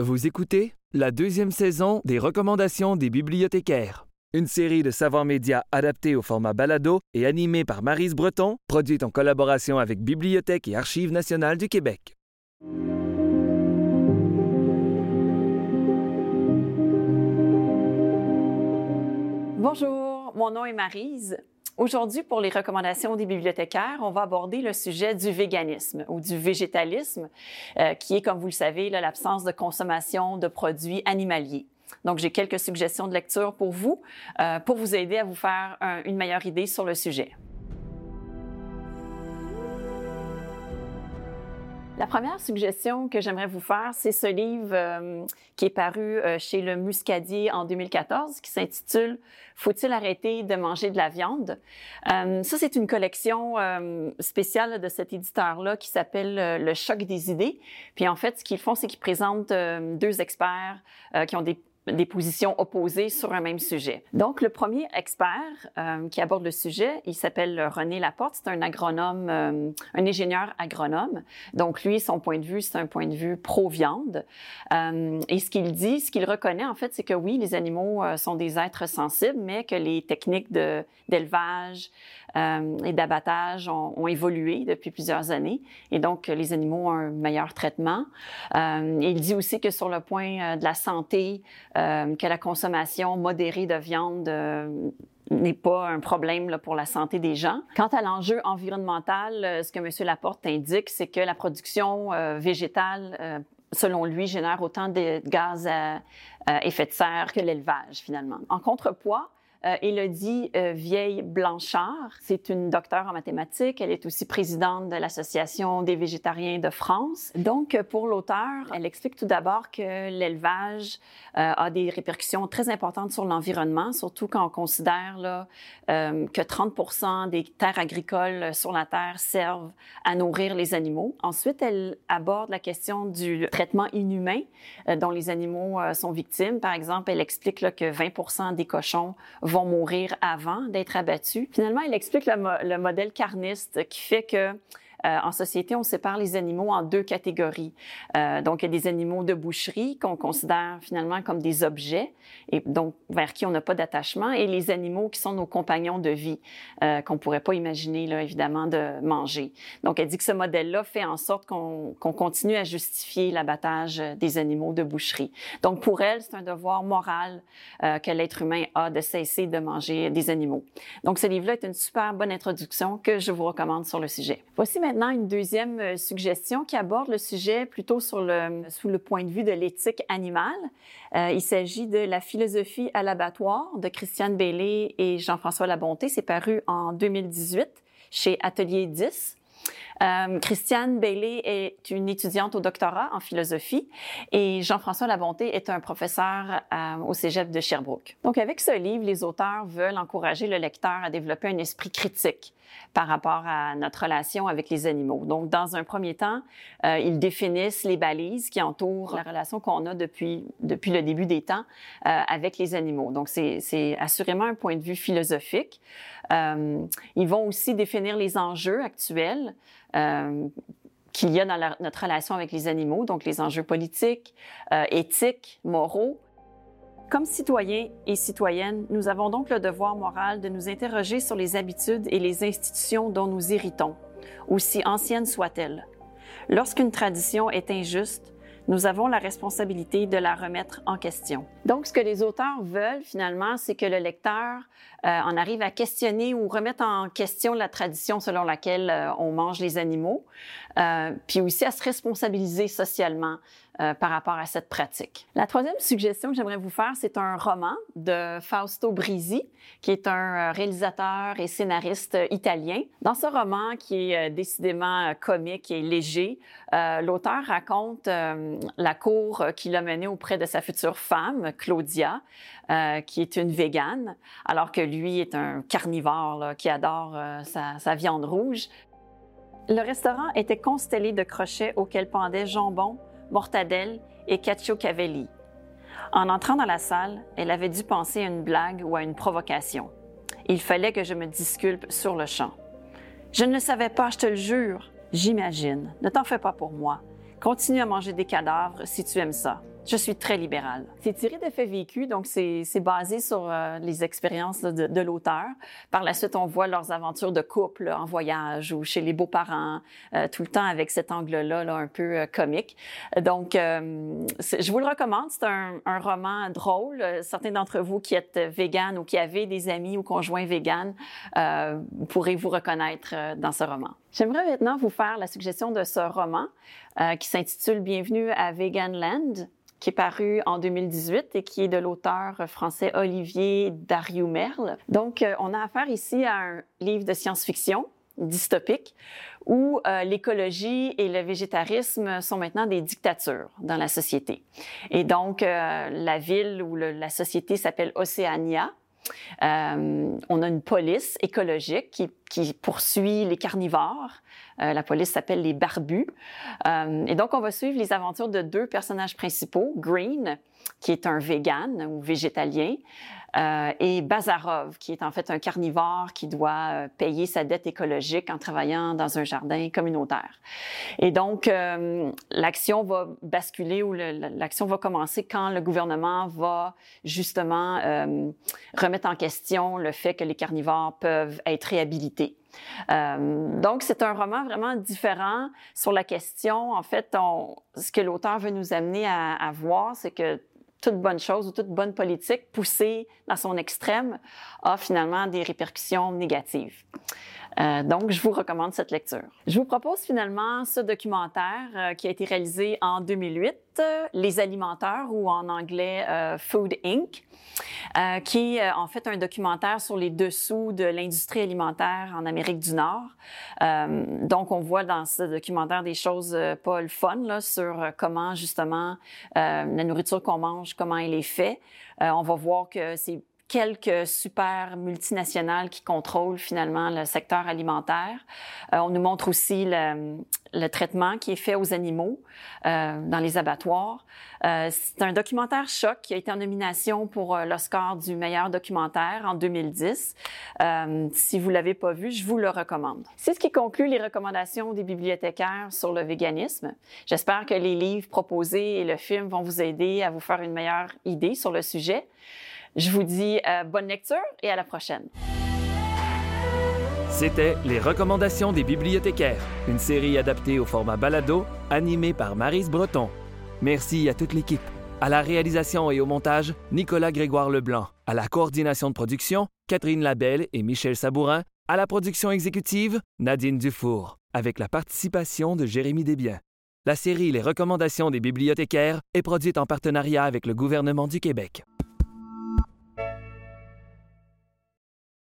Vous écoutez la deuxième saison des recommandations des bibliothécaires, une série de savoirs médias adaptés au format balado et animée par Marise Breton, produite en collaboration avec Bibliothèque et Archives nationales du Québec. Bonjour, mon nom est Marise. Aujourd'hui, pour les recommandations des bibliothécaires, on va aborder le sujet du véganisme ou du végétalisme, euh, qui est, comme vous le savez, l'absence de consommation de produits animaliers. Donc, j'ai quelques suggestions de lecture pour vous, euh, pour vous aider à vous faire un, une meilleure idée sur le sujet. La première suggestion que j'aimerais vous faire, c'est ce livre euh, qui est paru euh, chez le Muscadier en 2014, qui s'intitule Faut-il arrêter de manger de la viande? Euh, Ça, c'est une collection spéciale de cet éditeur-là qui s'appelle Le choc des idées. Puis en fait, ce qu'ils font, c'est qu'ils présentent deux experts qui ont des des positions opposées sur un même sujet. Donc, le premier expert euh, qui aborde le sujet, il s'appelle René Laporte. C'est un agronome, euh, un ingénieur agronome. Donc, lui, son point de vue, c'est un point de vue pro-viande. Euh, et ce qu'il dit, ce qu'il reconnaît, en fait, c'est que oui, les animaux euh, sont des êtres sensibles, mais que les techniques d'élevage euh, et d'abattage ont, ont, évolué depuis plusieurs années. Et donc, les animaux ont un meilleur traitement. il dit aussi que sur le point de la santé, euh, que la consommation modérée de viande euh, n'est pas un problème pour la santé des gens. Quant à l'enjeu environnemental, euh, ce que M. Laporte indique, c'est que la production végétale selon lui, génère autant de gaz à effet de serre que l'élevage, finalement. En contrepoids, euh, Élodie euh, Vieille-Blanchard, c'est une docteure en mathématiques. Elle est aussi présidente de l'Association des végétariens de France. Donc, pour l'auteur, elle explique tout d'abord que l'élevage euh, a des répercussions très importantes sur l'environnement, surtout quand on considère euh, que 30% des terres agricoles sur la Terre servent à nourrir les animaux. Ensuite, elle aborde la question du traitement inhumain euh, dont les animaux euh, sont victimes. Par exemple, elle explique que 20% des cochons mourir avant d'être abattus. Finalement, elle explique le modèle carniste qui fait que euh, en société, on sépare les animaux en deux catégories. Euh, donc, il y a des animaux de boucherie qu'on considère finalement comme des objets, et donc vers qui on n'a pas d'attachement, et les animaux qui sont nos compagnons de vie, euh, qu'on pourrait pas imaginer, là, évidemment, de manger. Donc, elle dit que ce modèle-là fait en sorte qu'on qu continue à justifier l'abattage des animaux de boucherie. Donc, pour elle, c'est un devoir moral euh, que l'être humain a de cesser de manger des animaux. Donc, ce livre-là est une super bonne introduction que je vous recommande sur le sujet. Voici maintenant maintenant une deuxième euh, suggestion qui aborde le sujet plutôt sur le, sous le point de vue de l'éthique animale. Euh, il s'agit de La philosophie à l'abattoir de Christiane Bailey et Jean-François Labonté. C'est paru en 2018 chez Atelier 10. Euh, Christiane Bailey est une étudiante au doctorat en philosophie et Jean-François Labonté est un professeur euh, au Cégep de Sherbrooke. Donc, avec ce livre, les auteurs veulent encourager le lecteur à développer un esprit critique par rapport à notre relation avec les animaux. Donc, dans un premier temps, euh, ils définissent les balises qui entourent la relation qu'on a depuis, depuis le début des temps avec les animaux. Donc, c'est assurément un point de vue philosophique. Ils vont aussi définir les enjeux actuels qu'il y a dans notre relation avec les animaux, donc les enjeux politiques, euh, éthiques, moraux. Comme citoyens et citoyennes, nous avons donc le devoir moral de nous interroger sur les habitudes et les institutions dont nous héritons, aussi anciennes soient-elles. Lorsqu'une tradition est injuste, nous avons la responsabilité de la remettre en question. Donc, ce que les auteurs veulent finalement, c'est que le lecteur euh, en arrive à questionner ou remettre en question la tradition selon laquelle euh, on mange les animaux, euh, puis aussi à se responsabiliser socialement euh, par rapport à cette pratique. La troisième suggestion que j'aimerais vous faire, c'est un roman de Fausto Brisi, qui est un réalisateur et scénariste italien. Dans ce roman, qui est décidément comique et léger, euh, l'auteur raconte euh, la cour qu'il a menée auprès de sa future femme, Claudia, euh, qui est une végane, alors que lui est un carnivore qui adore sa, sa viande rouge. Le restaurant était constellé de crochets auxquels pendaient jambon, mortadelle et cavelli. En entrant dans la salle, elle avait dû penser à une blague ou à une provocation. Il fallait que je me disculpe sur le champ. Je ne le savais pas, je te le jure. J'imagine. Ne t'en fais pas pour moi. Continue à manger des cadavres si tu aimes ça. Je suis très libérale. C'est tiré de faits vécus, donc c'est basé sur euh, les expériences de, l'auteur. Par la suite, on voit leurs aventures de couple en voyage ou chez les beaux-parents, euh, tout le temps avec cet angle-là là, un peu euh, comique. Donc, je vous le recommande. C'est un, un, roman drôle. Certains d'entre vous qui êtes véganes ou qui avez des amis ou conjoints véganes pourrez vous reconnaître dans ce roman. J'aimerais maintenant vous faire la suggestion de ce roman qui s'intitule Bienvenue à Veganland qui est paru en 2018 et qui est de l'auteur français Olivier Dariou-Merle. Donc, euh, on a affaire ici à un livre de science-fiction dystopique où euh, l'écologie et le végétarisme sont maintenant des dictatures dans la société. Et donc, euh, la ville ou la société s'appelle Océania. Euh, on a une police écologique qui, poursuit les carnivores. Euh, la police s'appelle les barbus. Euh, et donc, on va suivre les aventures de deux personnages principaux, Green, qui est un vegan ou végétalien, euh, et Bazarov, qui est en fait un carnivore qui doit euh, payer sa dette écologique en travaillant dans un jardin communautaire. Et donc, euh, l'action va basculer ou l'action va commencer quand le gouvernement va justement remettre en question le fait que les carnivores peuvent être réhabilités. Donc, c'est un roman vraiment différent sur la question. En fait, ce que l'auteur veut nous amener à voir, c'est que toute bonne chose ou toute bonne politique poussée dans son extrême a finalement des répercussions négatives. Euh, donc, je vous recommande cette lecture. Je vous propose finalement ce documentaire euh, qui a été réalisé en 2008, euh, Les Alimenteurs ou en anglais Food Inc., qui est en fait un documentaire sur les dessous de l'industrie alimentaire en Amérique du Nord. donc, on voit dans ce documentaire des choses pas le fun là, sur comment justement la nourriture qu'on mange, comment elle est faite. on va voir que c'est quelques super multinationales qui contrôlent finalement le secteur alimentaire. Euh, on nous montre aussi le, traitement qui est fait aux animaux euh, dans les abattoirs. Euh, c'est un documentaire choc qui a été en nomination pour l'Oscar du meilleur documentaire en 2010. Euh, si vous l'avez pas vu, je vous le recommande. C'est ce qui conclut les recommandations des bibliothécaires sur le véganisme. J'espère que les livres proposés et le film vont vous aider à vous faire une meilleure idée sur le sujet. Je vous dis euh, bonne lecture et à la prochaine. C'était Les recommandations des bibliothécaires, une série adaptée au format balado, animée par Marise Breton. Merci à toute l'équipe. À la réalisation et au montage, Nicolas Grégoire Leblanc. À la coordination de production, Catherine Labelle et Michel Sabourin. À la production exécutive, Nadine Dufour, avec la participation de Jérémy Desbiens. La série Les recommandations des bibliothécaires est produite en partenariat avec le gouvernement du Québec.